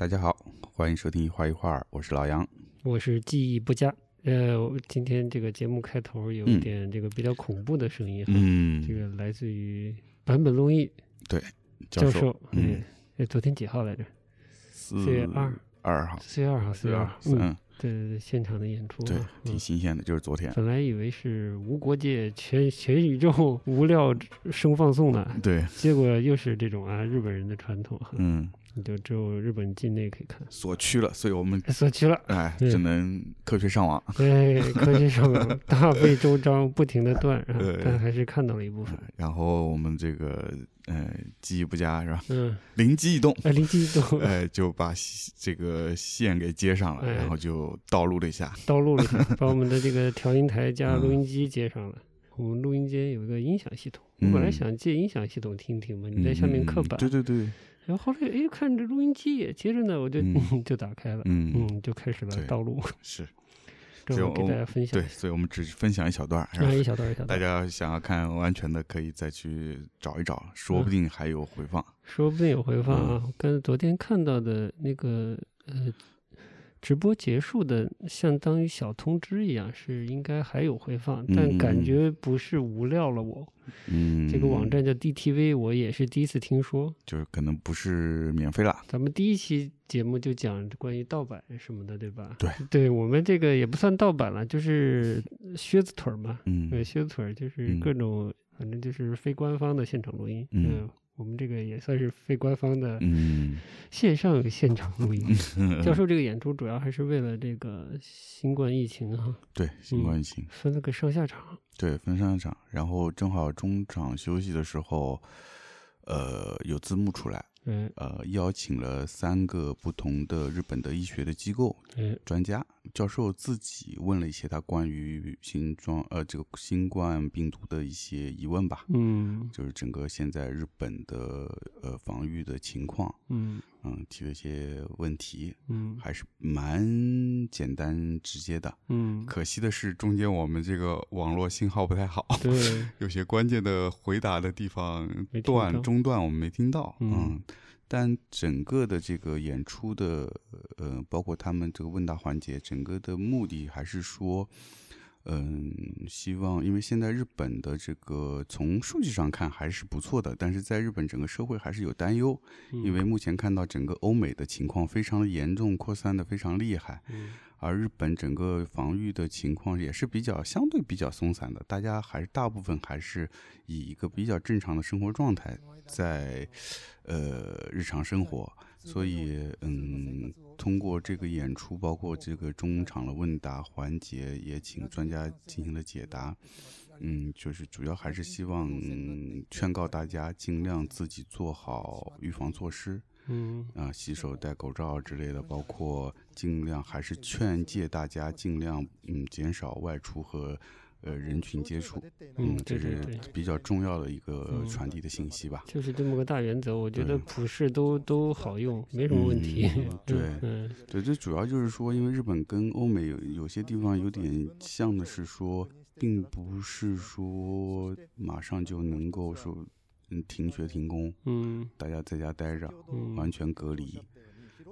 大家好，欢迎收听一画一画，我是老杨，我是记忆不佳。呃，今天这个节目开头有点这个比较恐怖的声音哈，嗯，这个来自于坂本龙一对教授，嗯，哎，昨天几号来着？四月二二号，四月二号，四月二号，嗯，对对对，现场的演出，对，挺新鲜的，就是昨天。本来以为是无国界全全宇宙无料生放送呢，对，结果又是这种啊，日本人的传统哈，嗯。你就只有日本境内可以看，锁区了，所以我们锁区了，哎，只能科学上网。对，科学上网，大费周章，不停的断，但还是看到了一部分。然后我们这个，呃，记忆不佳是吧？嗯，灵机一动，哎，灵机一动，哎，就把这个线给接上了，然后就导录了一下，导录了一下，把我们的这个调音台加录音机接上了。我们录音间有一个音响系统，我本来想借音响系统听听嘛，你在下面刻板，对对对。然后后来，哎，看这录音机也接着呢，我就 就打开了，嗯，就开始了道路。是，这我给大家分享。对，所以我们只分享一小段，一小段一小段。大家想要看完全的，可以再去找一找，说不定还有回放。说不定有回放啊！跟昨天看到的那个，呃。直播结束的，相当于小通知一样，是应该还有回放，但感觉不是无料了。我，嗯，这个网站叫 DTV，我也是第一次听说，就是可能不是免费了。咱们第一期节目就讲关于盗版什么的，对吧？对，对我们这个也不算盗版了，就是靴子腿嘛，嗯，靴子腿就是各种，反正就是非官方的现场录音，嗯。我们这个也算是非官方的线上现场录音。教授这个演出主要还是为了这个新冠疫情哈。对，新冠疫情分了个上下场。对，分上下场，然后正好中场休息的时候，呃，有字幕出来。嗯，呃，邀请了三个不同的日本的医学的机构专家教授自己问了一些他关于新装呃这个新冠病毒的一些疑问吧，嗯，就是整个现在日本的呃防御的情况，嗯嗯提了一些问题，嗯，还是蛮简单直接的，嗯，可惜的是中间我们这个网络信号不太好，对，有些关键的回答的地方断中断我们没听到，嗯。但整个的这个演出的，呃，包括他们这个问答环节，整个的目的还是说，嗯，希望，因为现在日本的这个从数据上看还是不错的，但是在日本整个社会还是有担忧，因为目前看到整个欧美的情况非常的严重，扩散的非常厉害。而日本整个防御的情况也是比较相对比较松散的，大家还是大部分还是以一个比较正常的生活状态在，呃，日常生活。所以，嗯，通过这个演出，包括这个中场的问答环节，也请专家进行了解答。嗯，就是主要还是希望劝告大家尽量自己做好预防措施。嗯啊，洗手、戴口罩之类的，包括尽量还是劝诫大家尽量嗯减少外出和呃人群接触，嗯，这是比较重要的一个传递的信息吧。就是这么个大原则，我觉得普世都都好用，没什么问题。对，嗯，对，这主要就是说，因为日本跟欧美有有些地方有点像的是说，并不是说马上就能够说。嗯，停学停工，嗯，大家在家待着，完全隔离，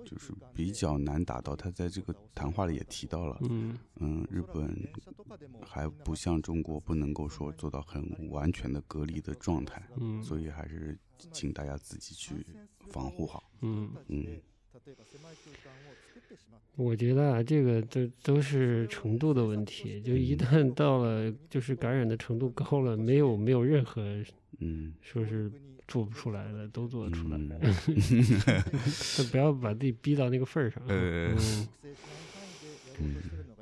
就是比较难达到。他在这个谈话里也提到了，嗯嗯，日本还不像中国，不能够说做到很完全的隔离的状态，嗯，所以还是请大家自己去防护好，嗯嗯。我觉得啊，这个都都是程度的问题，就一旦到了就是感染的程度高了，没有没有任何。嗯，说是做不出来的，都做得出来。就不要把自己逼到那个份儿上。呃，嗯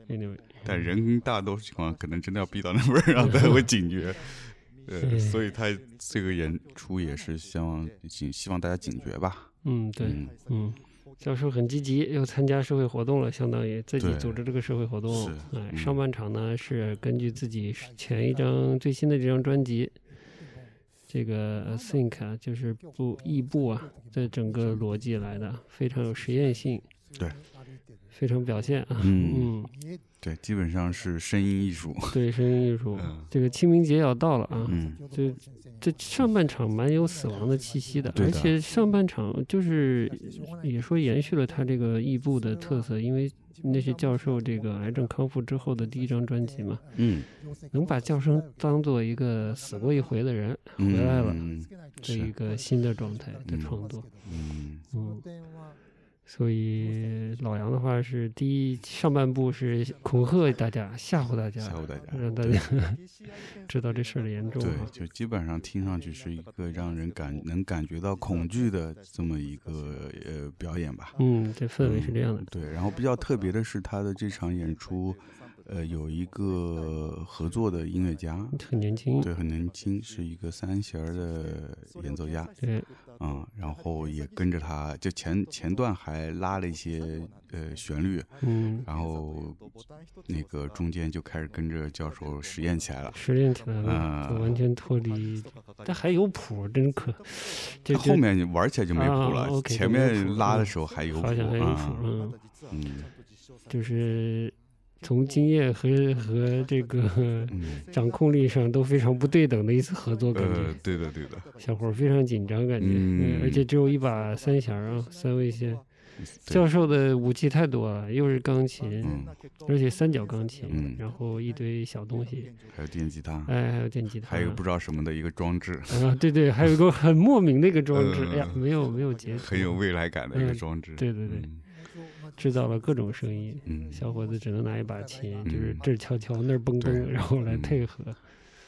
，anyway，但人大多数情况可能真的要逼到那份儿上才会警觉。呃，所以他这个演出也是希望警希望大家警觉吧。嗯，对，嗯，教授很积极，又参加社会活动了，相当于自己组织这个社会活动。哎，上半场呢是根据自己前一张最新的这张专辑。这个 think 啊，就是不异步啊，这整个逻辑来的非常有实验性，对，非常表现啊。嗯，对，基本上是声音艺术。对，声音艺术。这个清明节要到了啊。嗯。这这上半场蛮有死亡的气息的，而且上半场就是也说延续了他这个异步的特色，因为。那些教授，这个癌症康复之后的第一张专辑嘛，嗯，能把叫声当做一个死过一回的人回来了，这一个新的状态的创作，嗯嗯。所以老杨的话是第一上半部是恐吓大家，吓唬大家，吓唬大家，让大家 知道这事儿的严重。对，就基本上听上去是一个让人感能感觉到恐惧的这么一个呃表演吧。嗯，这氛围是这样的。对，然后比较特别的是他的这场演出。呃，有一个合作的音乐家，很年轻，对，很年轻，是一个三弦的演奏家，对，嗯，然后也跟着他，就前前段还拉了一些呃旋律，嗯，然后那个中间就开始跟着教授实验起来了，实验起来了，完全脱离，但还有谱，真可，这后面玩起来就没谱了，前面拉的时候还有谱，嗯嗯，就是。从经验和和这个掌控力上都非常不对等的一次合作，感觉对的对的，小伙非常紧张，感觉，而且只有一把三弦啊，三味线。教授的武器太多了，又是钢琴，而且三角钢琴，然后一堆小东西，还有电吉他，哎，还有电吉他，还有不知道什么的一个装置啊，对对，还有一个很莫名的一个装置，哎呀，没有没有结束，很有未来感的一个装置，对对对。制造了各种声音，小伙子只能拿一把琴，就是这儿敲敲那儿蹦蹦，然后来配合。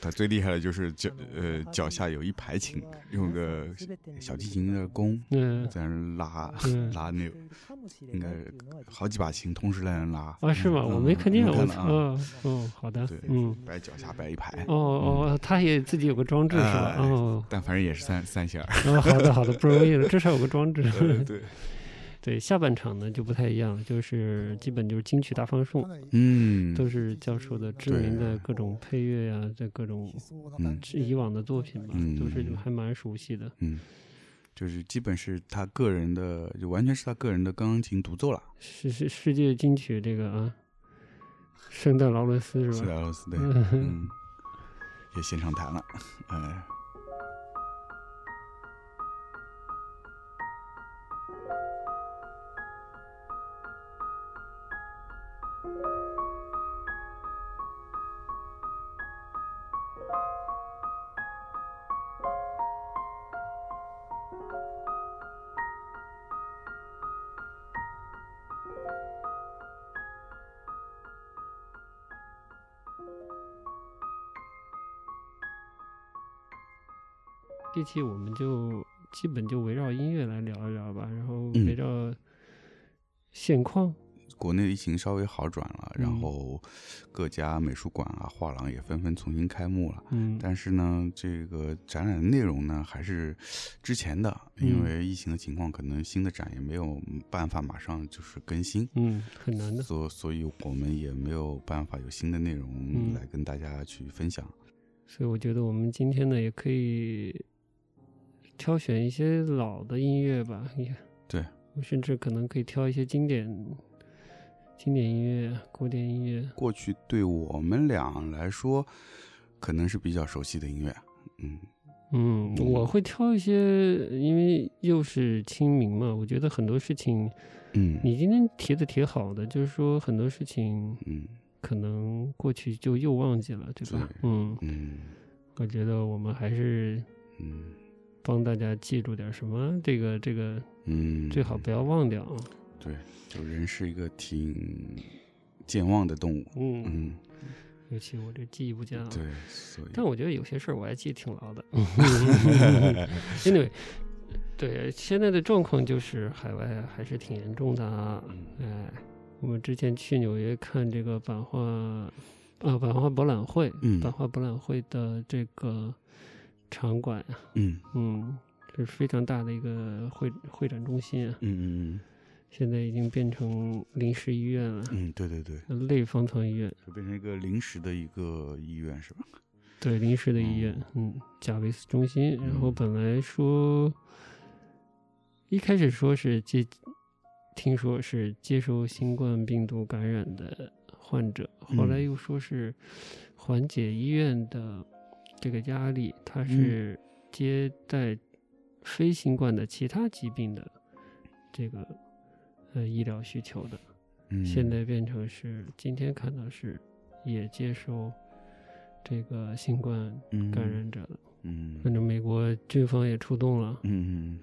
他最厉害的就是脚呃脚下有一排琴，用个小提琴的弓在那拉 拉那，应该好几把琴同时在那拉。啊，是吗？我没看见，我操！哦，好的，嗯，摆脚下摆一排。哦哦，他也自己有个装置是吧？哦，但反正也是三三弦。哦，好的好的，不容易了，至少有个装置。对。对下半场呢就不太一样，就是基本就是金曲大放送，嗯，都是教授的知名的各种配乐呀，这各种嗯。以往的作品吧，都是还蛮熟悉的，嗯，就是基本是他个人的，就完全是他个人的钢琴独奏了，是是世界金曲这个啊，圣诞劳伦斯是吧？圣诞劳伦斯对，嗯，也现场弹了，哎。期我们就基本就围绕音乐来聊一聊吧，然后围绕现况。国内疫情稍微好转了，然后各家美术馆啊、画廊也纷纷重新开幕了。嗯，但是呢，这个展览的内容呢还是之前的，因为疫情的情况，可能新的展也没有办法马上就是更新。嗯，很难的。所所以，我们也没有办法有新的内容来跟大家去分享。所以，我觉得我们今天呢，也可以。挑选一些老的音乐吧，也对，我甚至可能可以挑一些经典、经典音乐、古典音乐。过去对我们俩来说，可能是比较熟悉的音乐，嗯嗯，我会挑一些，因为又是清明嘛，我觉得很多事情，嗯，你今天提的挺好的，就是说很多事情，嗯，可能过去就又忘记了，对吧？嗯嗯，我觉得我们还是，嗯。帮大家记住点什么？这个这个，嗯，最好不要忘掉啊。对，就人是一个挺健忘的动物。嗯嗯，尤其我这记忆不佳。对，所以。但我觉得有些事儿我还记得挺牢的。Anyway，对，现在的状况就是海外还是挺严重的啊。哎，我们之前去纽约看这个版画，啊，版画博览会，嗯版画博览会的这个。场馆啊，嗯。嗯，这是非常大的一个会会展中心啊，嗯嗯嗯，现在已经变成临时医院了，嗯，对对对，类方舱医院，就变成一个临时的一个医院是吧？对，临时的医院，嗯，贾维斯中心。然后本来说一开始说是接听说是接收新冠病毒感染的患者，后来又说是缓解医院的这个压力，它是接待非新冠的其他疾病的这个呃医疗需求的。现在变成是今天看到是也接受这个新冠感染者了。嗯，反正美国军方也出动了。嗯嗯，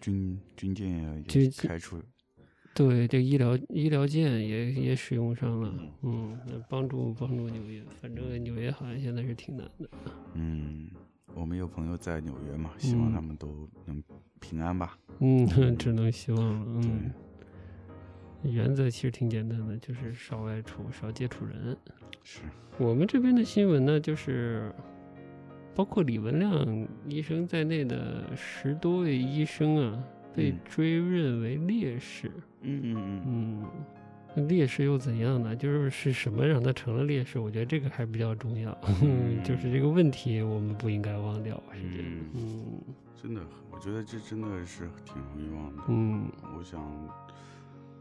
军军舰也开出。对，这医疗医疗舰也也使用上了。嗯，那帮助帮助纽约，反正纽约好像现在是挺难的。嗯，我们有朋友在纽约嘛，希望他们都能平安吧。嗯，只能希望了。嗯。原则其实挺简单的，就是少外出，少接触人。是我们这边的新闻呢，就是包括李文亮医生在内的十多位医生啊，被追认为烈士。嗯嗯嗯嗯，烈士又怎样呢？就是是什么让他成了烈士？我觉得这个还比较重要。嗯，就是这个问题我们不应该忘掉。是这样。嗯，真的，我觉得这真的是挺容易忘的。嗯，我想。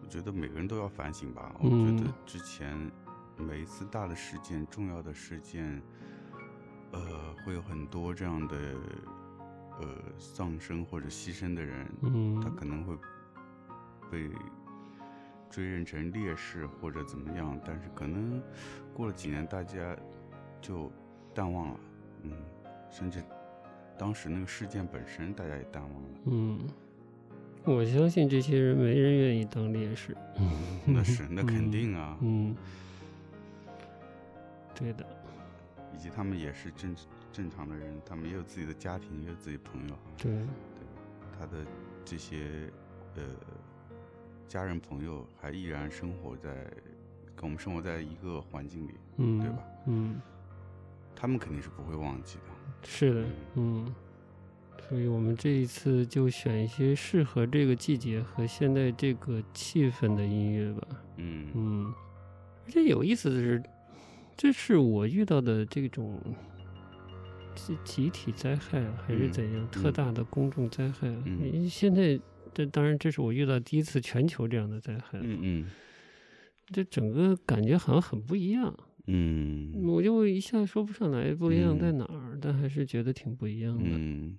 我觉得每个人都要反省吧。我觉得之前每一次大的事件、重要的事件，呃，会有很多这样的呃丧生或者牺牲的人，嗯他可能会被追认成烈士或者怎么样。但是可能过了几年，大家就淡忘了，嗯，甚至当时那个事件本身，大家也淡忘了，嗯。我相信这些人没人愿意当烈士，嗯那是 那肯定啊，嗯，对的，以及他们也是正正常的人，他们也有自己的家庭，也有自己朋友，对，对，他的这些呃家人朋友还依然生活在跟我们生活在一个环境里，嗯，对吧？嗯，他们肯定是不会忘记的，是的，嗯。所以我们这一次就选一些适合这个季节和现在这个气氛的音乐吧。嗯嗯，而且有意思的是，这是我遇到的这种集集体灾害还是怎样特大的公众灾害？嗯，现在这当然这是我遇到第一次全球这样的灾害。嗯嗯，这整个感觉好像很不一样。嗯，我就一下说不上来不一样在哪儿，但还是觉得挺不一样的。嗯。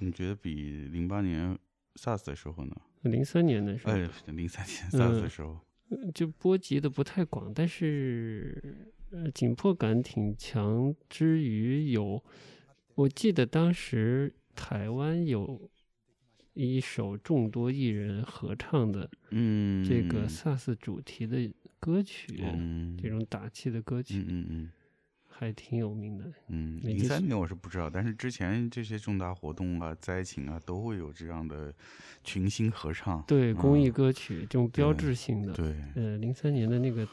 你觉得比零八年 SARS 的时候呢？零三年的时候，哎，零三年 SARS 的时候，就波及的不太广，但是呃紧迫感挺强。之余有，我记得当时台湾有一首众多艺人合唱的，嗯，这个 SARS 主题的歌曲，嗯，这种打气的歌曲，嗯嗯嗯。还挺有名的，嗯，零三年我是不知道，但是之前这些重大活动啊、灾情啊，都会有这样的群星合唱，对公益歌曲这种标志性的，对，呃，零三年的那个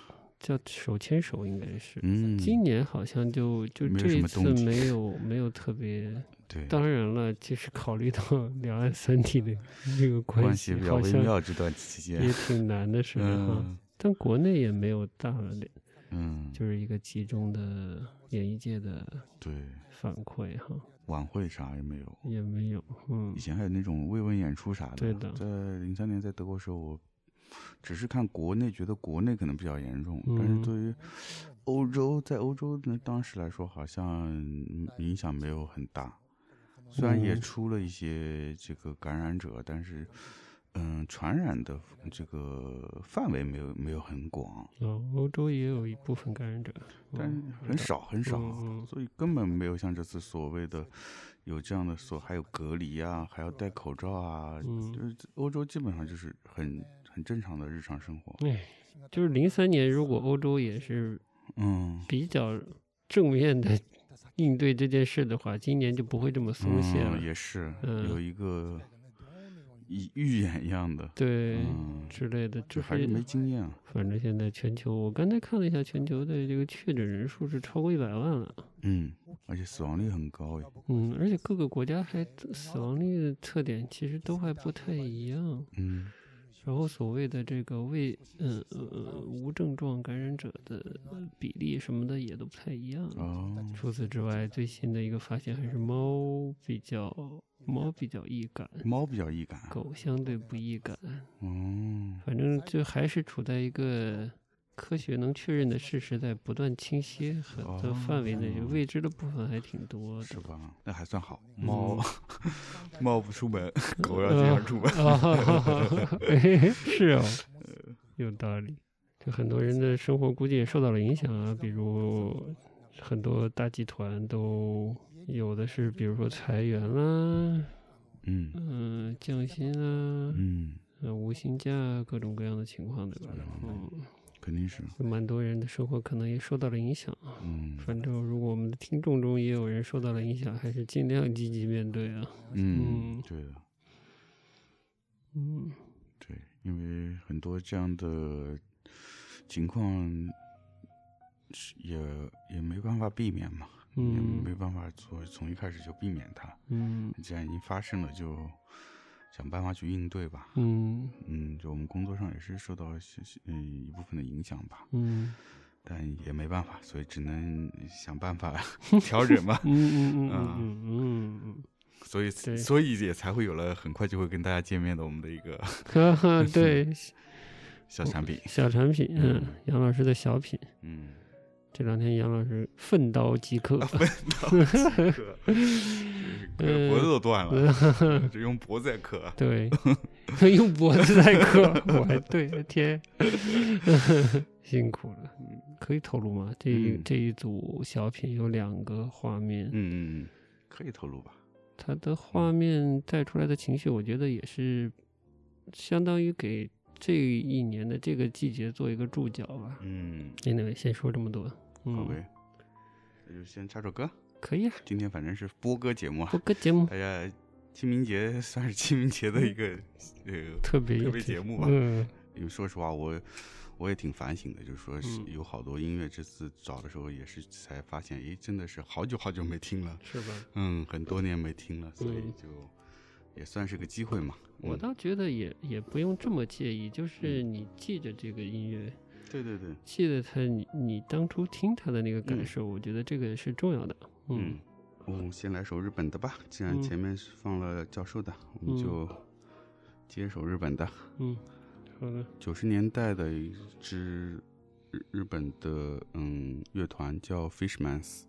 叫手牵手应该是，嗯，今年好像就就这一次没有 没有特别，对，当然了，就是考虑到 两岸三地的 这个关系，比较微妙，这段期间也挺难的是吧？但国内也没有大的。嗯，就是一个集中的演艺界的对。反馈哈，晚会啥也没有，也没有，嗯，以前还有那种慰问演出啥的，对的，在零三年在德国时候，我只是看国内，觉得国内可能比较严重，但是对于欧洲，在欧洲那当时来说，好像影响没有很大，虽然也出了一些这个感染者，但是。嗯，传染的这个范围没有没有很广。哦，欧洲也有一部分感染者，但很少很少，所以根本没有像这次所谓的有这样的所，还有隔离啊，还要戴口罩啊，就是欧洲基本上就是很很正常的日常生活。对，就是零三年，如果欧洲也是嗯比较正面的应对这件事的话，今年就不会这么松懈了。也是有一个。预演一样的，对之类的，这还是没经验啊。反正现在全球，我刚才看了一下，全球的这个确诊人数是超过一百万了。嗯，而且死亡率很高。嗯，而且各个国家还死亡率的特点其实都还不太一样。嗯。然后所谓的这个未嗯呃无症状感染者的比例什么的也都不太一样。哦。除此之外，最新的一个发现还是猫比较猫比较易感，猫比较易感，狗相对不易感。嗯。反正。嗯，就还是处在一个科学能确认的事实在不断倾斜很多范围内，就未知的部分还挺多的。是吧？那还算好。猫 猫不出门，狗要经常出门。是哦，有道理。就很多人的生活估计也受到了影响啊，比如很多大集团都有的是，比如说裁员啦，嗯嗯，降薪啊，嗯，无薪假，各种各样的情况，对吧？嗯，肯定是。蛮多人的生活可能也受到了影响啊。嗯，反正如果我们的听众中也有人受到了影响，还是尽量积极面对啊。嗯，对的。嗯，对，因为很多这样的。情况是也也没办法避免嘛，也没办法说从一开始就避免它。嗯，既然已经发生了，就想办法去应对吧。嗯。嗯，就我们工作上也是受到嗯一部分的影响吧。嗯，但也没办法，所以只能想办法 调整吧。嗯嗯嗯嗯嗯嗯，所以所以也才会有了很快就会跟大家见面的我们的一个 对。小产品，小产品，嗯，杨老师的小品，嗯，这两天杨老师奋刀即刻，奋刀即刻，脖子都断了，就用脖子在磕，对，用脖子在磕，我还对，天，辛苦了，可以透露吗？这一这一组小品有两个画面，嗯嗯嗯，可以透露吧？他的画面带出来的情绪，我觉得也是相当于给。这一年的这个季节做一个注脚吧。嗯，那位先说这么多。好呗，那就先插首歌。可以啊。今天反正是播歌节目啊。播歌节目。大家清明节算是清明节的一个呃 特别特别节目吧。嗯。因为说实话，我我也挺反省的，就是说是有好多音乐，这次找的时候也是才发现，哎，真的是好久好久没听了。是吧？嗯，很多年没听了，所以就。也算是个机会嘛，我倒觉得也也不用这么介意，就是你记着这个音乐，对对对，记得它你你当初听它的那个感受，我觉得这个是重要的。嗯，我们先来首日本的吧，既然前面是放了教授的，我们就接首日本的。嗯，好的。九十年代的一支日日本的嗯乐团叫 Fishmans，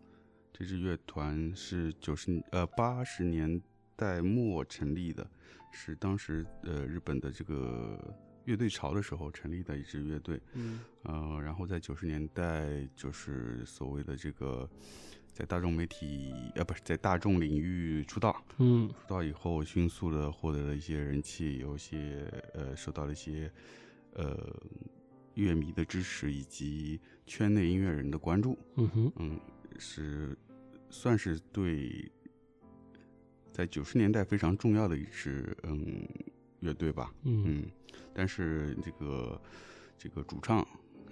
这支乐团是九十呃八十年。在末成立的，是当时呃日本的这个乐队潮的时候成立的一支乐队，嗯，呃，然后在九十年代就是所谓的这个在大众媒体呃不是在大众领域出道，嗯，出道以后迅速的获得了一些人气，有些呃受到了一些呃乐迷的支持以及圈内音乐人的关注，嗯哼，嗯，是算是对。在九十年代非常重要的一支嗯乐队吧，嗯，但是这个这个主唱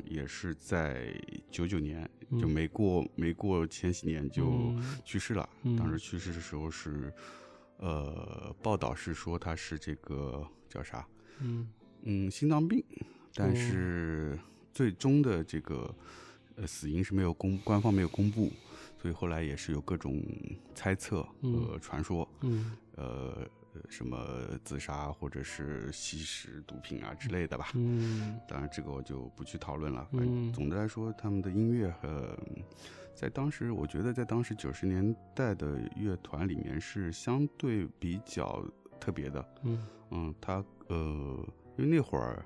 也是在九九年就没过没过前几年就去世了。当时去世的时候是呃报道是说他是这个叫啥嗯嗯心脏病，但是最终的这个呃死因是没有公官方没有公布。所以后来也是有各种猜测和传说，嗯，呃，什么自杀或者是吸食毒品啊之类的吧，嗯，当然这个我就不去讨论了。嗯，总的来说，他们的音乐和在当时，我觉得在当时九十年代的乐团里面是相对比较特别的。嗯嗯，他呃，因为那会儿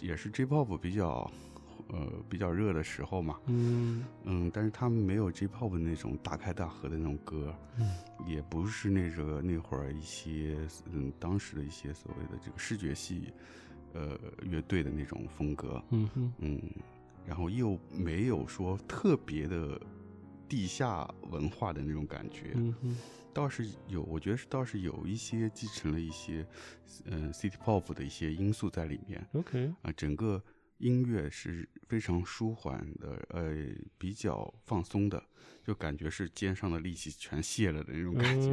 也是 J-pop 比较。呃，比较热的时候嘛，嗯。嗯，但是他们没有 J-pop 那种大开大合的那种歌，嗯，也不是那个那会儿一些嗯当时的一些所谓的这个视觉系，呃乐队的那种风格，嗯嗯，然后又没有说特别的地下文化的那种感觉，嗯倒是有，我觉得是倒是有一些继承了一些嗯 City Pop 的一些因素在里面，OK，啊，整个。音乐是非常舒缓的，呃，比较放松的，就感觉是肩上的力气全卸了的那种感觉，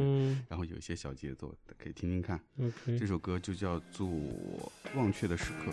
然后有一些小节奏，可以听听看。这首歌就叫做《忘却的时刻》。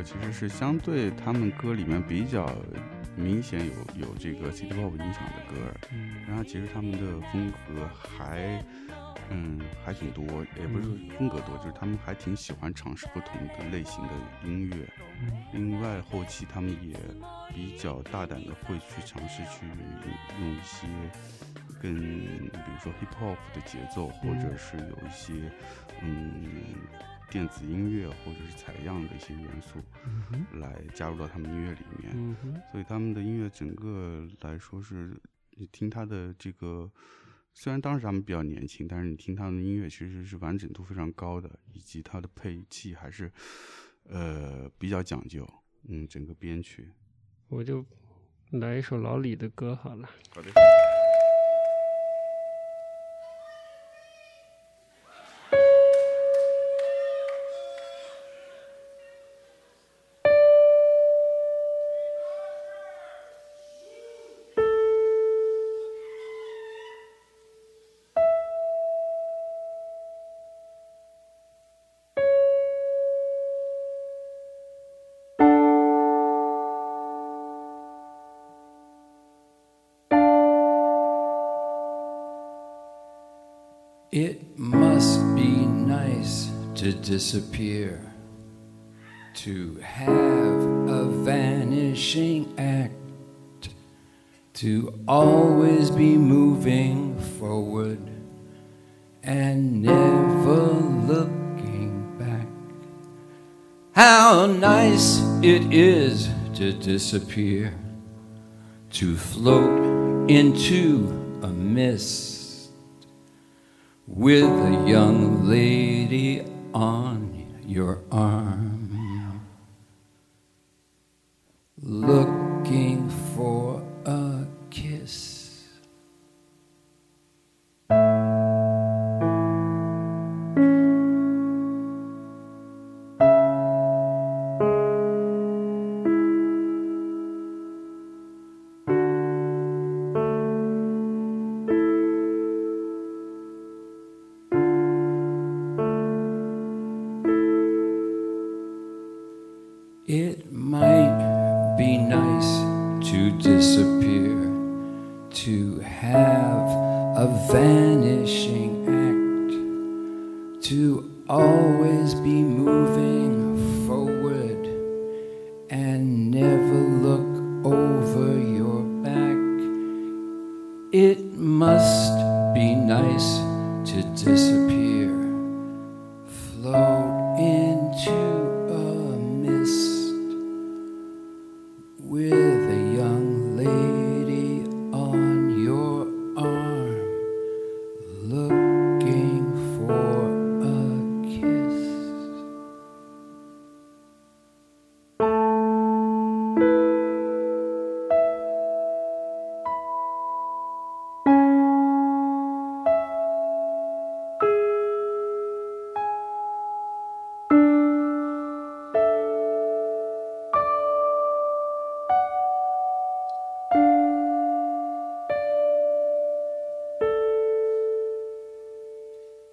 歌其实是相对他们歌里面比较明显有有这个 City Pop 影响的歌，嗯，然后其实他们的风格还嗯还挺多，也不是风格多，就是他们还挺喜欢尝试不同的类型的音乐。另外后期他们也比较大胆的会去尝试去用一些跟比如说 Hip Hop 的节奏，或者是有一些嗯。电子音乐或者是采样的一些元素，来加入到他们音乐里面，所以他们的音乐整个来说是，你听他的这个，虽然当时他们比较年轻，但是你听他们的音乐其实是完整度非常高的，以及他的配器还是，呃，比较讲究，嗯，整个编曲。我就来一首老李的歌好了。好的。Disappear, to have a vanishing act, to always be moving forward and never looking back. How nice it is to disappear, to float into a mist with a young lady on your arm, looking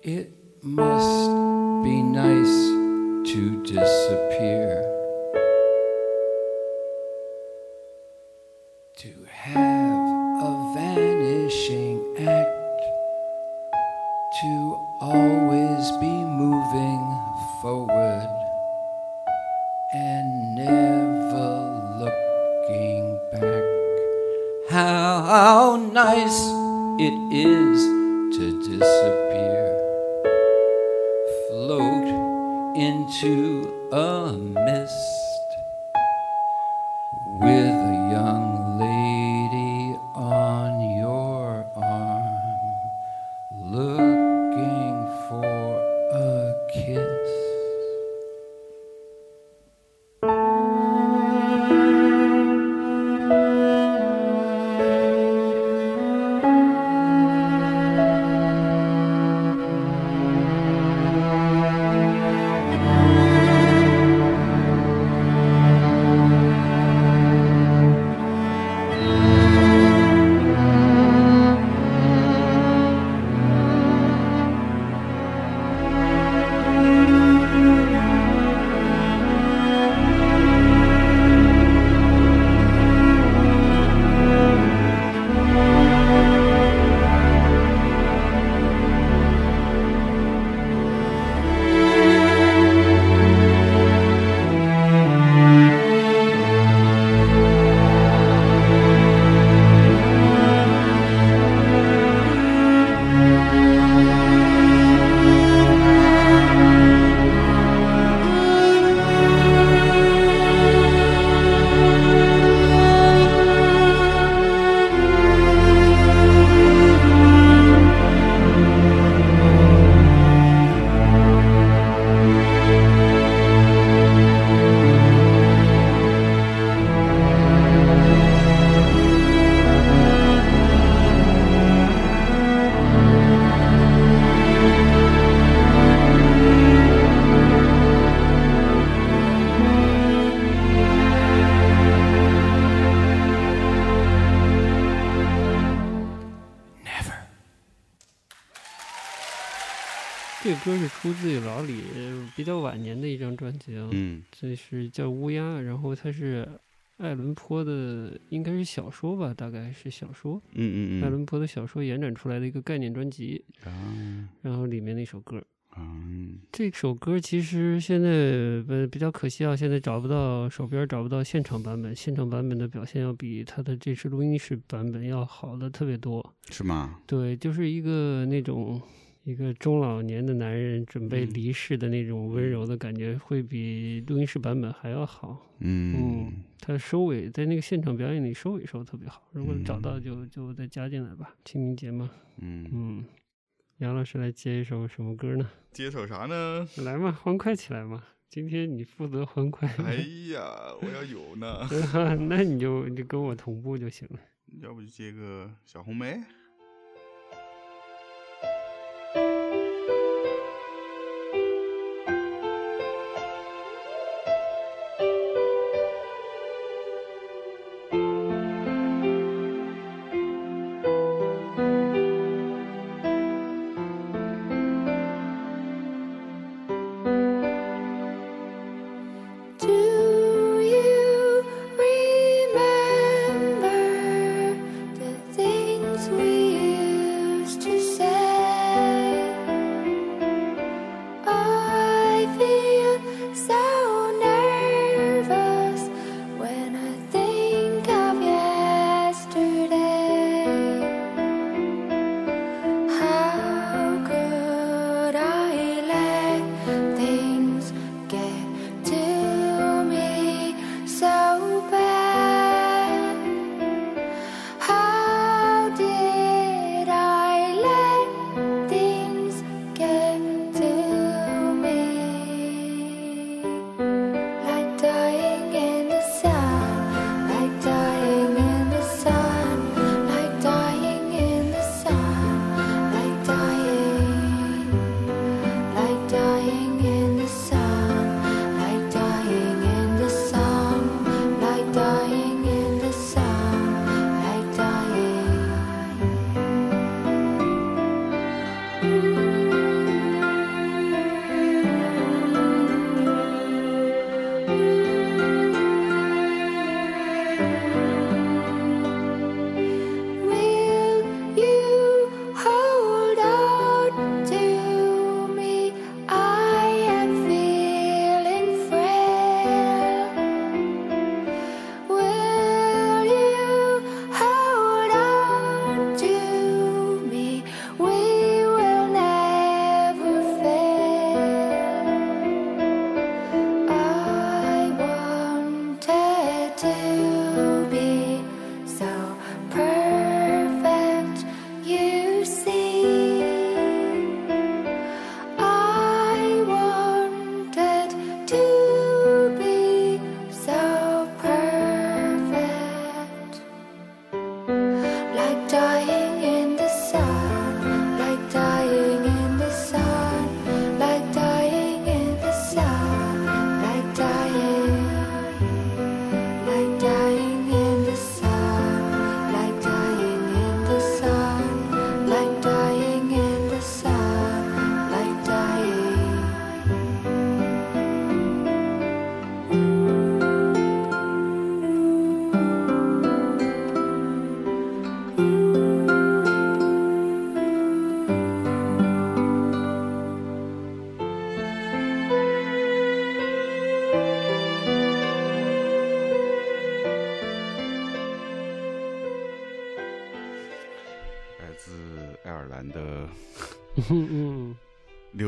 It must be nice to disappear, to have. 这是叫《乌鸦》，然后它是爱伦坡的，应该是小说吧，大概是小说，嗯嗯嗯爱伦坡的小说延展出来的一个概念专辑，啊然后里面的一首歌。啊这首歌其实现在呃比较可惜啊，现在找不到手边找不到现场版本，现场版本的表现要比他的这次录音室版本要好的特别多。是吗？对，就是一个那种一个中老年的男人准备嗯离世的那种温柔的感觉，会比录音室版本还要好。嗯嗯，他收尾在那个现场表演里收尾收的特别好，如果找到嗯就就再加进来吧。清明节嘛，嗯，嗯，杨老师来接一首什么歌呢？接首啥呢？来嘛，欢快起来嘛！今天你负责欢快，哎呀，我要有呢 那你就你就跟我同步就行了。要不就接个小红梅。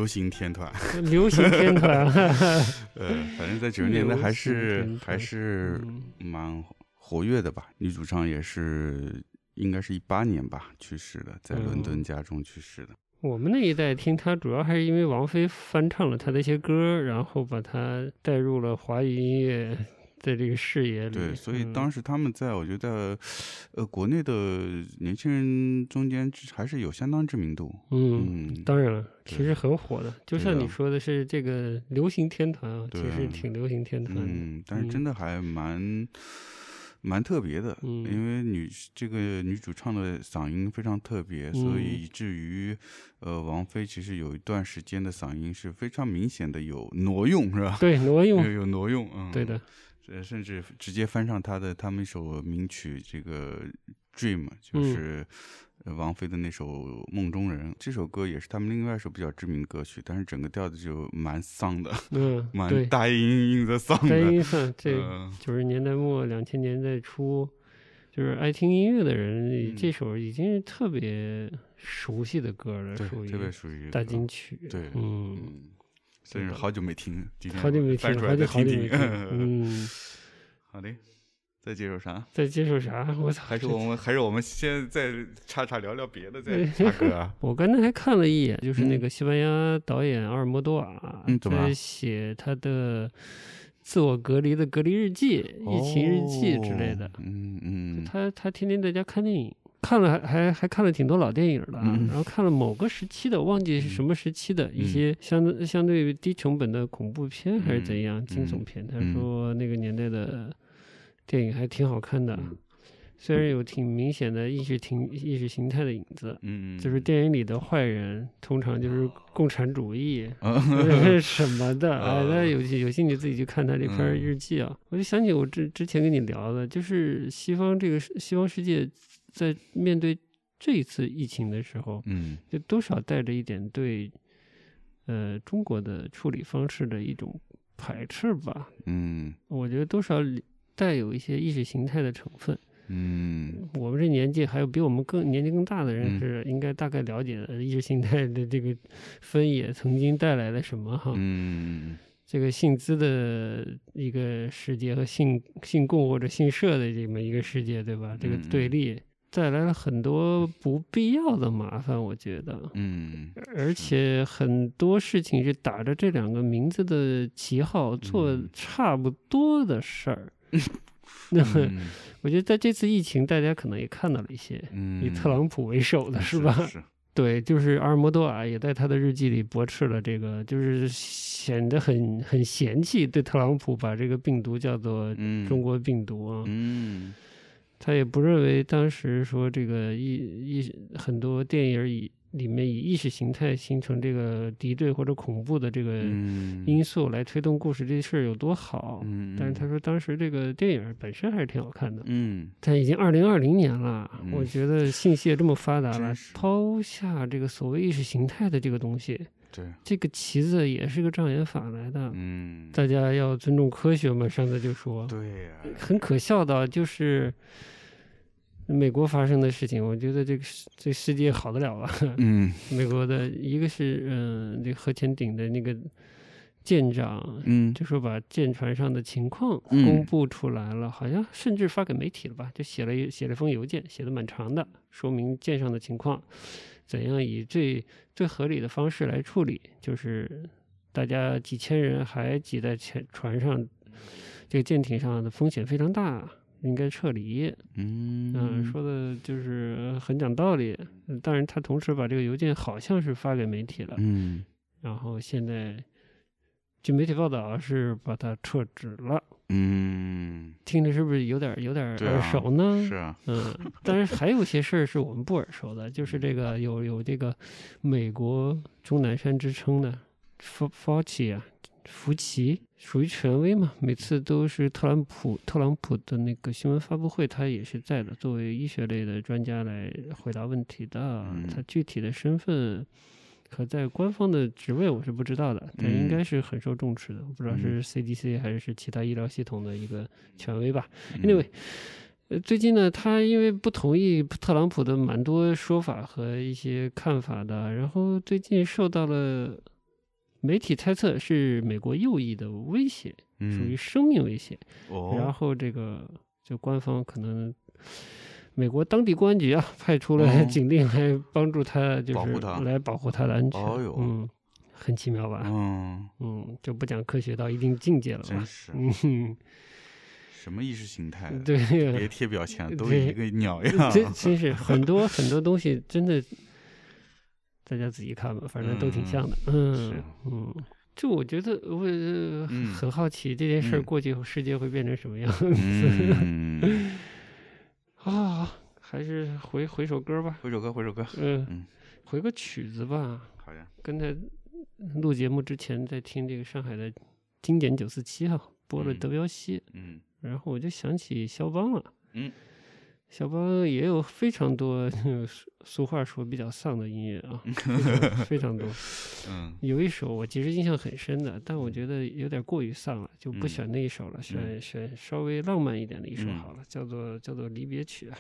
行天团，流行天团，呃，反正在九十年代还是还是蛮活跃的吧。女主唱也是，应该是一八年吧去世的，在伦敦家中去世的。我们那一代听她，主要还是因为王菲翻唱了她的一些歌，然后把她带入了华语音乐。在这个视野里，对，所以当时他们在我觉得，呃，国内的年轻人中间还是有相当知名度。嗯，当然了，其实很火的，就像你说的是这个流行天团啊，其实挺流行天团。嗯，但是真的还蛮蛮特别的，因为女这个女主唱的嗓音非常特别，所以以至于呃，王菲其实有一段时间的嗓音是非常明显的有挪用，是吧？对，挪用 有挪用，嗯，对的。呃，甚至直接翻唱他的他们一首名曲，这个《Dream》，就是王菲的那首《梦中人》。这首歌也是他们另外一首比较知名歌曲，但是整个调子就蛮丧的，嗯，蛮大阴阴的丧的。大阴丧，这九十年代末、两千年代初，就是爱听音乐的人，这首已经是特别熟悉的歌了，属于特别属于大金曲。对，嗯。真是好久没听，好久没听，好久好久没听。嗯，好的，再接受啥？再接受啥？我操！还是我们还是我们先再插插聊聊别的，再插歌。我刚才还看了一眼，就是那个西班牙导演阿尔莫多瓦在写他的自我隔离的隔离日记、疫情日记之类的。嗯嗯，他他天天在家看电影。看了还还还看了挺多老电影的，然后看了某个时期的，忘记是什么时期的一些相相对低成本的恐怖片还是怎样惊悚片。他说那个年代的电影还挺好看的，虽然有挺明显的意识挺意识形态的影子，嗯就是电影里的坏人通常就是共产主义 什么的。哎，大家有有兴趣自己去看他这篇日记啊。我就想起我之之前跟你聊的，就是西方这个西方世界。在面对这一次疫情的时候，嗯，就多少带着一点对，呃，中国的处理方式的一种排斥吧。嗯，我觉得多少带有一些意识形态的成分。嗯，我们这年纪还有比我们更年纪更大的人是应该大概了解的意识形态的这个分野曾经带来了什么哈。嗯。这个姓资的一个世界和姓姓共或者姓社的这么一个世界，对吧？这个对立。带来了很多不必要的麻烦，我觉得，嗯，而且很多事情是打着这两个名字的旗号做差不多的事儿。那 我觉得在这次疫情，大家可能也看到了一些，以特朗普为首的是吧？是。对，就是阿尔莫多瓦也在他的日记里驳斥了这个，就是显得很很嫌弃对特朗普把这个病毒叫做中国病毒啊。嗯。他也不认为当时说这个一一很多电影以里面以意识形态形成这个敌对或者恐怖的这个因素来推动故事，这事儿有多好？嗯，但是他说当时这个电影本身还是挺好看的。嗯，但已经二零二零年了，我觉得信息也这么发达了，抛下这个所谓意识形态的这个东西，对，这个旗子也是个障眼法来的。嗯，大家要尊重科学嘛，上次就说，对呀，很可笑的，就是。美国发生的事情，我觉得这个这世界好得了啊。嗯，美国的一个是嗯，这核潜艇的那个舰长，嗯，就说把舰船上的情况公布出来了，好像甚至发给媒体了吧？就写了写了封邮件，写的蛮长的，说明舰上的情况，怎样以最最合理的方式来处理，就是大家几千人还挤在前船上，这个舰艇上的风险非常大。应该撤离，嗯说的就是很讲道理。当然，他同时把这个邮件好像是发给媒体了，嗯，然后现在据媒体报道是把它撤职了，嗯，听着是不是有点有点耳熟呢？是啊，嗯，当然还有些事儿是我们不耳熟的，就是这个有有这个美国钟南山之称的 Fauci 啊。福奇属于权威嘛？每次都是特朗普特朗普的那个新闻发布会，他也是在的，作为医学类的专家来回答问题的。他具体的身份和在官方的职位我是不知道的，但应该是很受重视的。我不知道是 CDC 还是其他医疗系统的一个权威吧。Anyway，呃，最近呢，他因为不同意特朗普的蛮多说法和一些看法的，然后最近受到了。媒体猜测是美国右翼的威胁，属于生命威胁。然后这个就官方可能美国当地公安局啊派出了警力来帮助他，就是来保护他的安全。嗯，很奇妙吧？嗯嗯，就不讲科学到一定境界了。真是，嗯，什么意识形态？对，别贴标签，都一个 鸟样。真 真是很多很多东西，真的。大家仔细看吧，反正都挺像的。嗯嗯，就我觉得我很好奇这件事儿过去后世界会变成什么样子。啊，还是回回首歌吧。回首歌，回首歌。嗯，回个曲子吧。好呀。刚才录节目之前在听这个上海的经典九四七哈，播了德彪西。嗯。然后我就想起肖邦了。嗯。小包也有非常多俗俗话说比较丧的音乐啊，非常多。嗯，有一首我其实印象很深的，但我觉得有点过于丧了，就不选那一首了，选选稍微浪漫一点的一首好了，叫做叫做离别曲啊。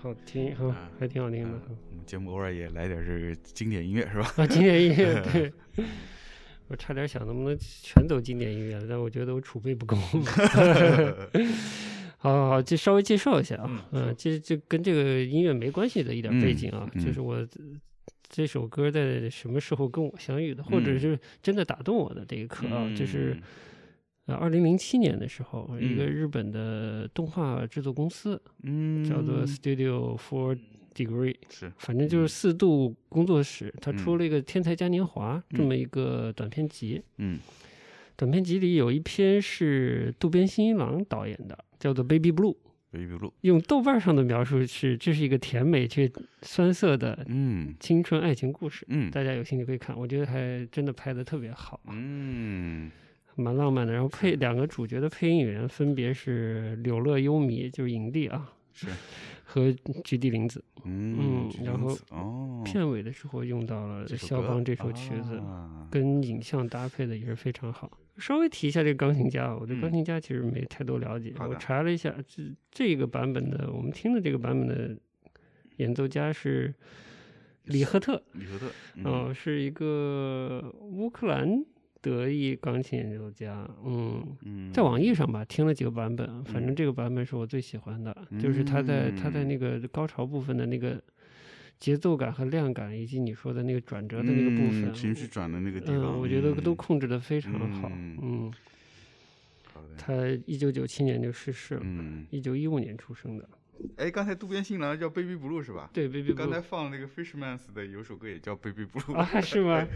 好听，好听哈，还挺好听的。我们节目偶尔也来点这个经典音乐是吧？啊，经典音乐，对。我差点想能不能全走经典音乐，但我觉得我储备不够。好好好，就稍微介绍一下啊，嗯，其实就跟这个音乐没关系的一点背景啊，就是我这首歌在什么时候跟我相遇的，或者是真的打动我的这一刻啊，就是呃，二零零七年的时候，一个日本的动画制作公司，嗯，叫做 Studio Four Degree，是，反正就是四度工作室，他出了一个《天才嘉年华》这么一个短片集，嗯。短片集里有一篇是渡边新一郎导演的，叫做《Baby Blue》。Baby Blue 用豆瓣上的描述是：这是一个甜美却酸涩的嗯青春爱情故事。嗯，大家有兴趣可以看，我觉得还真的拍的特别好。嗯，蛮浪漫的。然后配两个主角的配音演员分别是柳乐优弥，就是影帝啊。是。和菊地凛子，嗯，然后哦，片尾的时候用到了肖邦这首曲子，跟影像搭配的也是非常好。稍微提一下这个钢琴家，我对钢琴家其实没太多了解，我查了一下，这这个版本的我们听的这个版本的演奏家是李赫特，李赫特，哦，是一个乌克兰。德意钢琴演奏家，嗯，在网易上吧听了几个版本，反正这个版本是我最喜欢的，就是他在他在那个高潮部分的那个节奏感和量感，以及你说的那个转折的那个部分，情绪转的那个地方，嗯，我觉得都控制的非常好，嗯，他一九九七年就逝世了，一九一五年出生的。哎，刚才渡边新郎叫 Baby Blue 是吧？对，Baby Blue。刚才放那个 Fishmans 的有首歌也叫 Baby Blue 啊，是吗？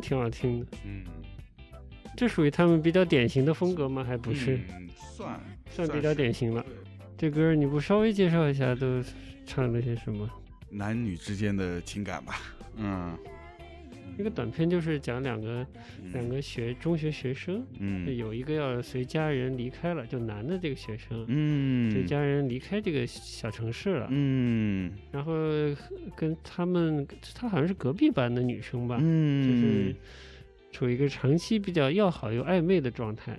挺好听的。嗯，这属于他们比较典型的风格吗？还不是？嗯算算比较典型了。这歌你不稍微介绍一下，都唱了些什么？男女之间的情感吧。嗯。一个短片就是讲两个两个学中学学生，嗯，有一个要随家人离开了，就男的这个学生，嗯，随家人离开这个小城市了，嗯，然后跟他们，他好像是隔壁班的女生吧，嗯，就是处于一个长期比较要好又暧昧的状态，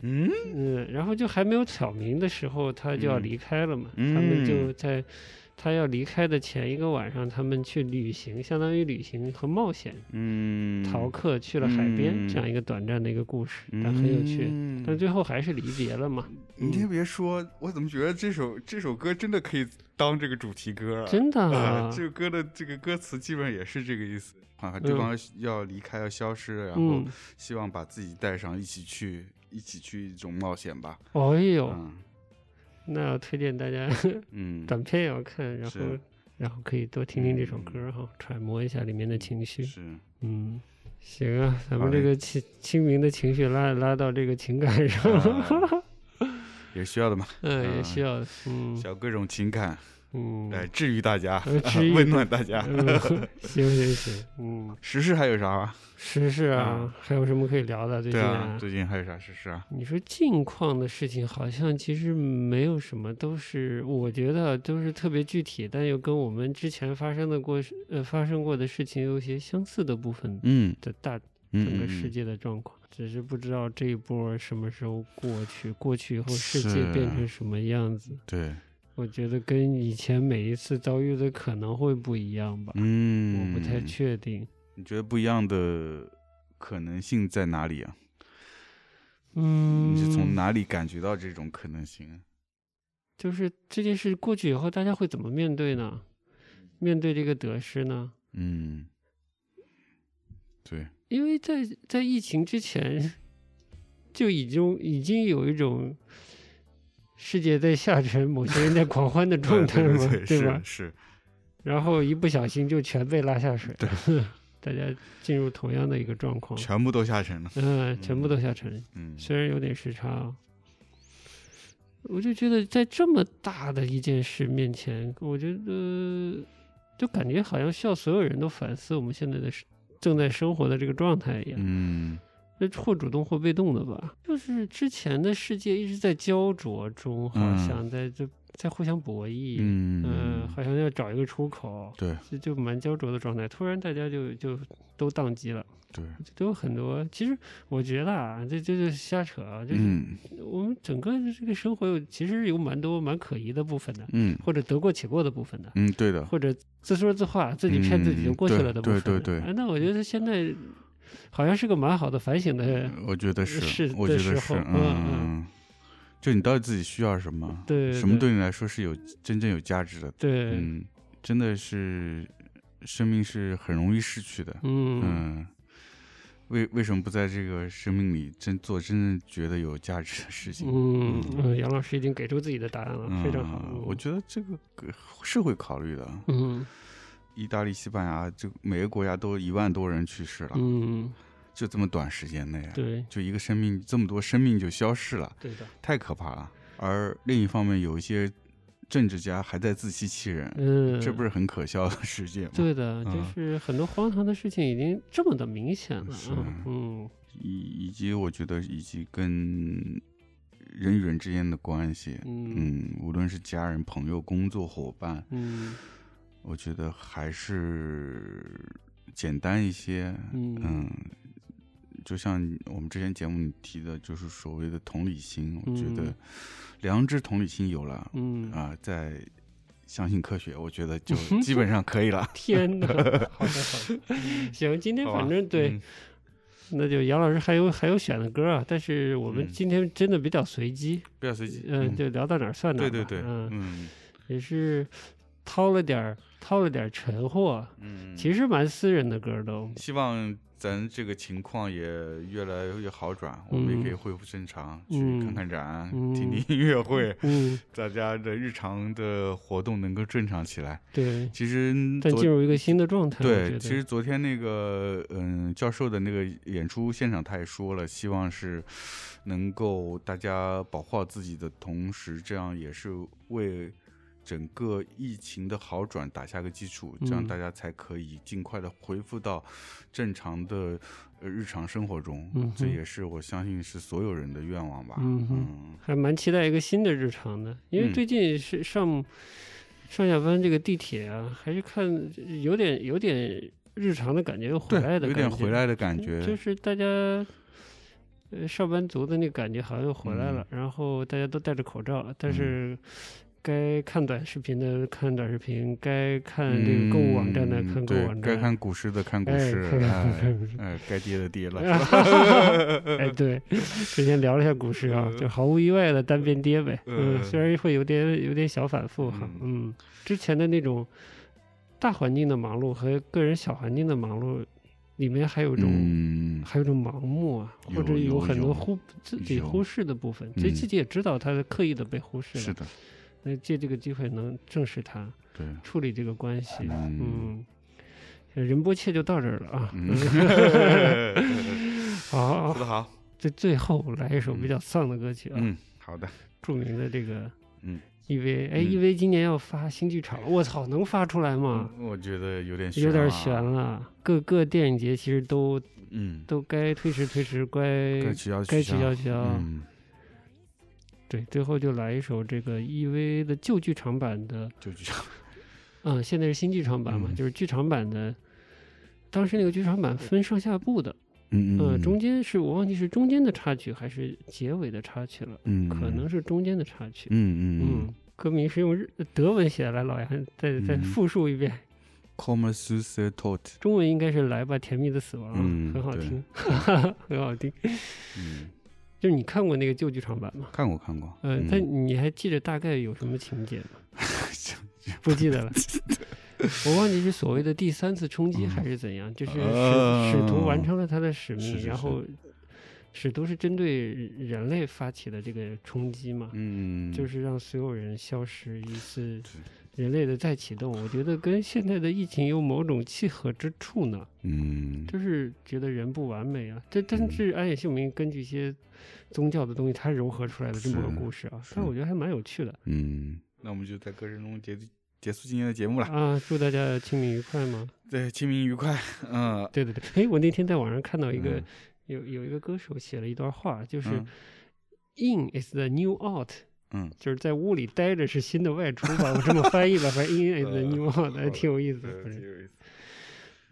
嗯。嗯，然后就还没有挑明的时候，他就要离开了嘛，他们就在。他要离开的前一个晚上，他们去旅行，相当于旅行和冒险，嗯，逃课去了海边，这样一个短暂的一个故事，但很有趣，但最后还是离别了嘛。你先别说，我怎么觉得这首这首歌真的可以当这个主题歌啊？真的啊，这个歌的这个歌词基本上也是这个意思啊，对方要离开要消失，然后希望把自己带上，一起去一起去一种冒险吧。哎呦。那要推荐大家，嗯，短片也要看，然后然后可以多听听这首歌哈，揣摩一下里面的情绪。是，嗯，行啊，咱们这个清清明的情绪拉拉到这个情感上，也需要的嘛，嗯，也需要的，嗯，小各种情感。嗯，来治愈大家，温暖大家。行行行，嗯，时事还有啥？时事啊，还有什么可以聊的？最近啊，最近还有啥时事啊？你说近况的事情，好像其实没有什么，都是我觉得都是特别具体，但又跟我们之前发生的过呃发生过的事情有些相似的部分。嗯，的大整个世界的状况，只是不知道这一波什么时候过去，过去以后世界变成什么样子。对。我觉得跟以前每一次遭遇的可能会不一样吧。嗯，我不太确定。你觉得不一样的可能性在哪里啊？嗯，你是从哪里感觉到这种可能性？就是这件事过去以后，大家会怎么面对呢？面对这个得失呢？嗯，对。因为在在疫情之前，就已经已经有一种。世界在下沉，某些人在狂欢的状态嘛，对吧？是。然后一不小心就全被拉下水，对，大家进入同样的一个状况，全部都下沉了。嗯，全部都下沉。嗯，虽然有点时差，我就觉得在这么大的一件事面前，我觉得就感觉好像需要所有人都反思我们现在的正在生活的这个状态一样。嗯。那或主动或被动的吧，就是之前的世界一直在焦灼中，好像在这在互相博弈，嗯，好像要找一个出口，对，就就蛮焦灼的状态。突然大家就就都宕机了，对，都有很多。其实我觉得啊，这这就瞎扯啊，就是我们整个这个生活有其实有蛮多蛮可疑的部分的，嗯，或者得过且过的部分的，嗯，对的，或者自说自话、自己骗自己就过去了的部分，对对对。那我觉得现在。好像是个蛮好的反省的，我觉得是，我觉得是，嗯嗯，就你到底自己需要什么？对，什么对你来说是有真正有价值的？对，嗯，真的是生命是很容易逝去的，嗯嗯，为为什么不在这个生命里真做真正觉得有价值的事情？嗯嗯，杨老师已经给出自己的答案了，非常好。我觉得这个是会考虑的，嗯。意大利、西班牙，就每个国家都一万多人去世了，嗯，就这么短时间内，对，就一个生命，这么多生命就消逝了，对的，太可怕了。而另一方面，有一些政治家还在自欺欺人，嗯，这不是很可笑的世界吗？对的，就是很多荒唐的事情已经这么的明显了，嗯，以以及我觉得以及跟人与人之间的关系，嗯，无论是家人、朋友、工作伙伴，嗯。我觉得还是简单一些，嗯，就像我们之前节目里提的，就是所谓的同理心。我觉得良知、同理心有了，嗯啊，再相信科学，我觉得就 基本上可以了。天哪，好的好的，行，今天反正对，那就杨老师还有还有选的歌啊，但是我们今天真的比较随机，比较随机，嗯，就聊到哪儿算哪儿，对对对，嗯，也是。掏了点儿，掏了点儿陈货，嗯，其实蛮私人的歌都。希望咱这个情况也越来越好转，我们也可以恢复正常，去看看展，听听音乐会，大家的日常的活动能够正常起来。对，其实再进入一个新的状态。对，其实昨天那个嗯教授的那个演出现场，他也说了，希望是能够大家保护好自己的同时，这样也是为。整个疫情的好转打下个基础，这样大家才可以尽快的恢复到正常的日常生活中。这也是我相信是所有人的愿望吧。嗯，还蛮期待一个新的日常的，因为最近是上上下班这个地铁啊，还是看有点有点日常的感觉又回来的，有点回来的感觉，就是大家呃上班族的那个感觉好像又回来了，然后大家都戴着口罩，但是。该看短视频的看短视频，该看这个购物网站的看购物网站，该看股市的看股市，哎，该跌的跌了，哎，对，之前聊了一下股市啊，就毫无意外的单边跌呗，嗯，虽然会有点有点小反复哈，嗯，之前的那种大环境的忙碌和个人小环境的忙碌里面还有种还有种盲目啊，或者有很多忽自己忽视的部分，其实自己也知道他是刻意的被忽视了，是的。那借这个机会能正视他，对，处理这个关系，嗯，仁波切就到这儿了啊，好，说得好，这最后来一首比较丧的歌曲啊，嗯，好的，著名的这个，嗯，EV，哎，EV 今年要发新剧场，我操，能发出来吗？我觉得有点有点悬了，各个电影节其实都，嗯，都该推迟推迟，该该取消该取消取消。对，最后就来一首这个 EV 的旧剧场版的旧剧场，嗯，现在是新剧场版嘛，就是剧场版的。当时那个剧场版分上下部的，嗯嗯，中间是我忘记是中间的插曲还是结尾的插曲了，嗯，可能是中间的插曲，嗯嗯嗯。歌名是用日德文写的，来，老杨再再复述一遍。Come s u s e t o t 中文应该是来吧，甜蜜的死亡，很好听，很好听，嗯。就是你看过那个旧剧场版吗？看过，看过。嗯，但你还记得大概有什么情节吗？不记得了。我忘记是所谓的第三次冲击还是怎样，就是使使徒完成了他的使命，然后使徒是针对人类发起的这个冲击嘛？嗯，就是让所有人消失一次。人类的再启动，我觉得跟现在的疫情有某种契合之处呢。嗯，就是觉得人不完美啊。这但是安野秀明根据一些宗教的东西，他糅合出来的这么个故事啊。但我觉得还蛮有趣的。嗯，那我们就在歌声中结结束今天的节目了啊！祝大家清明愉快吗？对，清明愉快。嗯，对对对。哎，我那天在网上看到一个有有一个歌手写了一段话，就是 “In is the new out”。嗯，就是在屋里待着是新的外出吧，我这么翻译吧，反正 in the new，还挺有意思。挺有意思。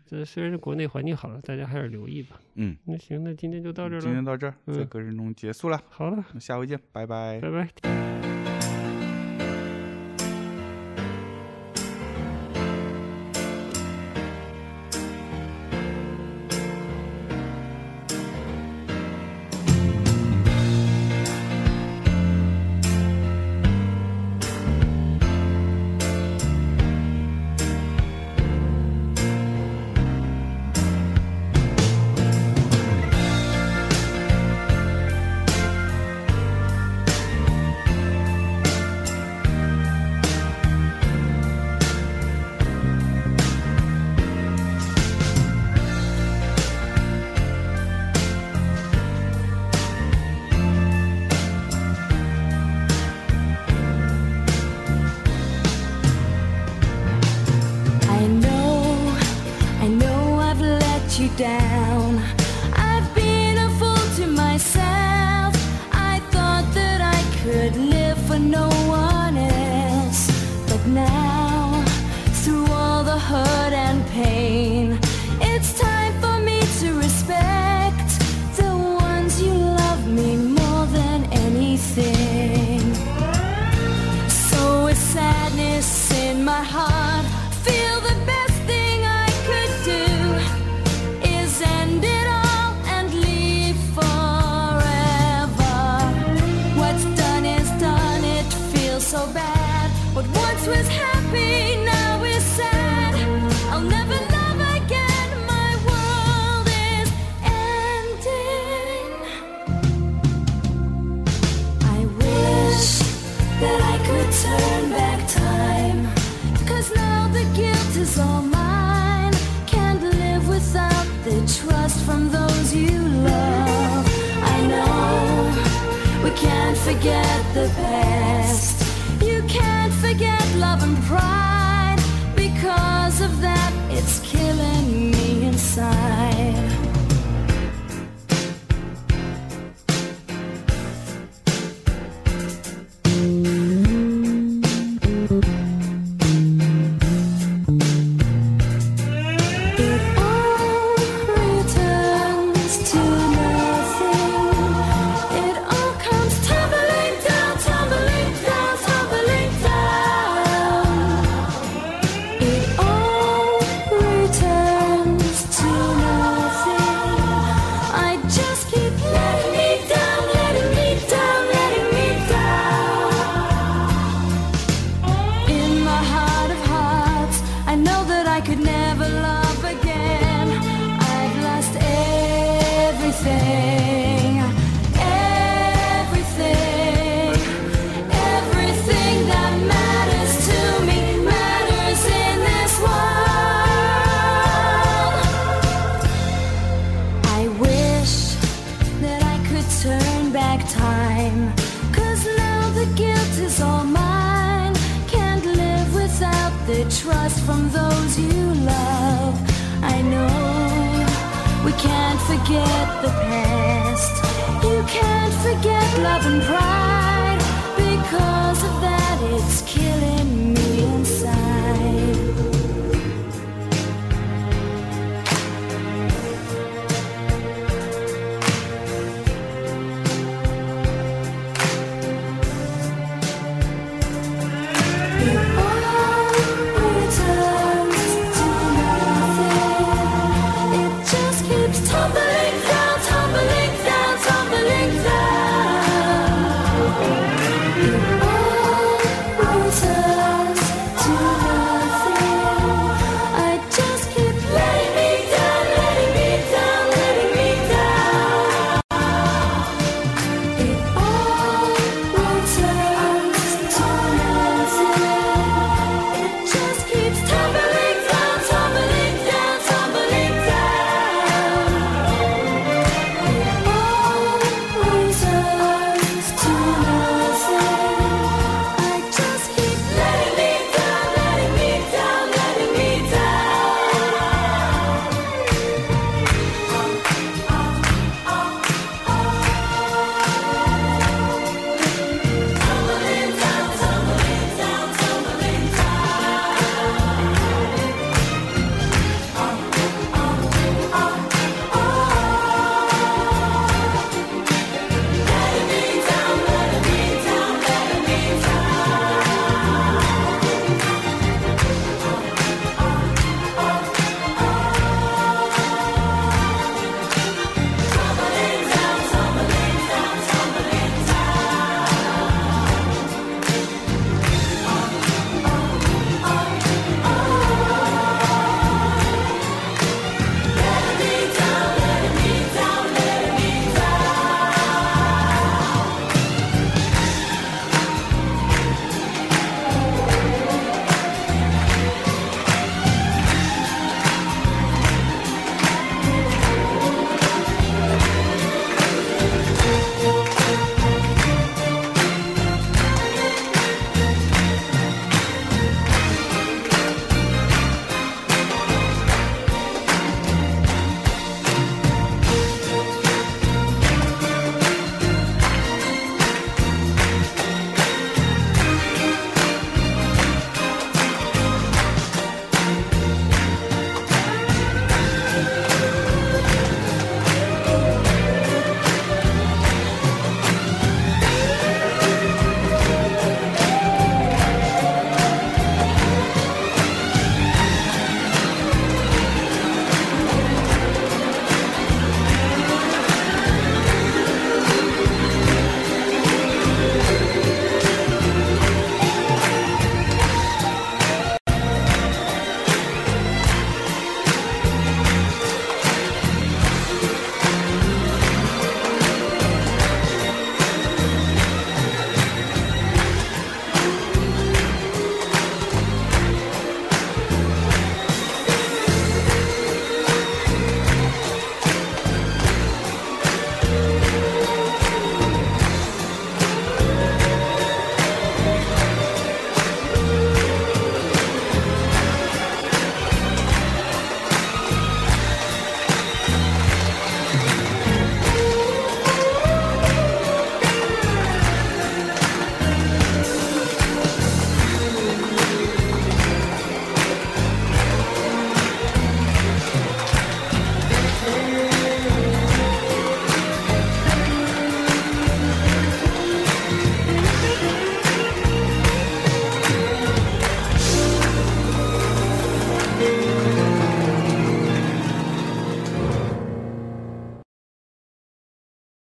这虽然是国内环境好了，大家还是留意吧。嗯，那行，那今天就到这儿了。今天到这儿，在歌声中结束了。好了，下回见，拜拜。拜拜。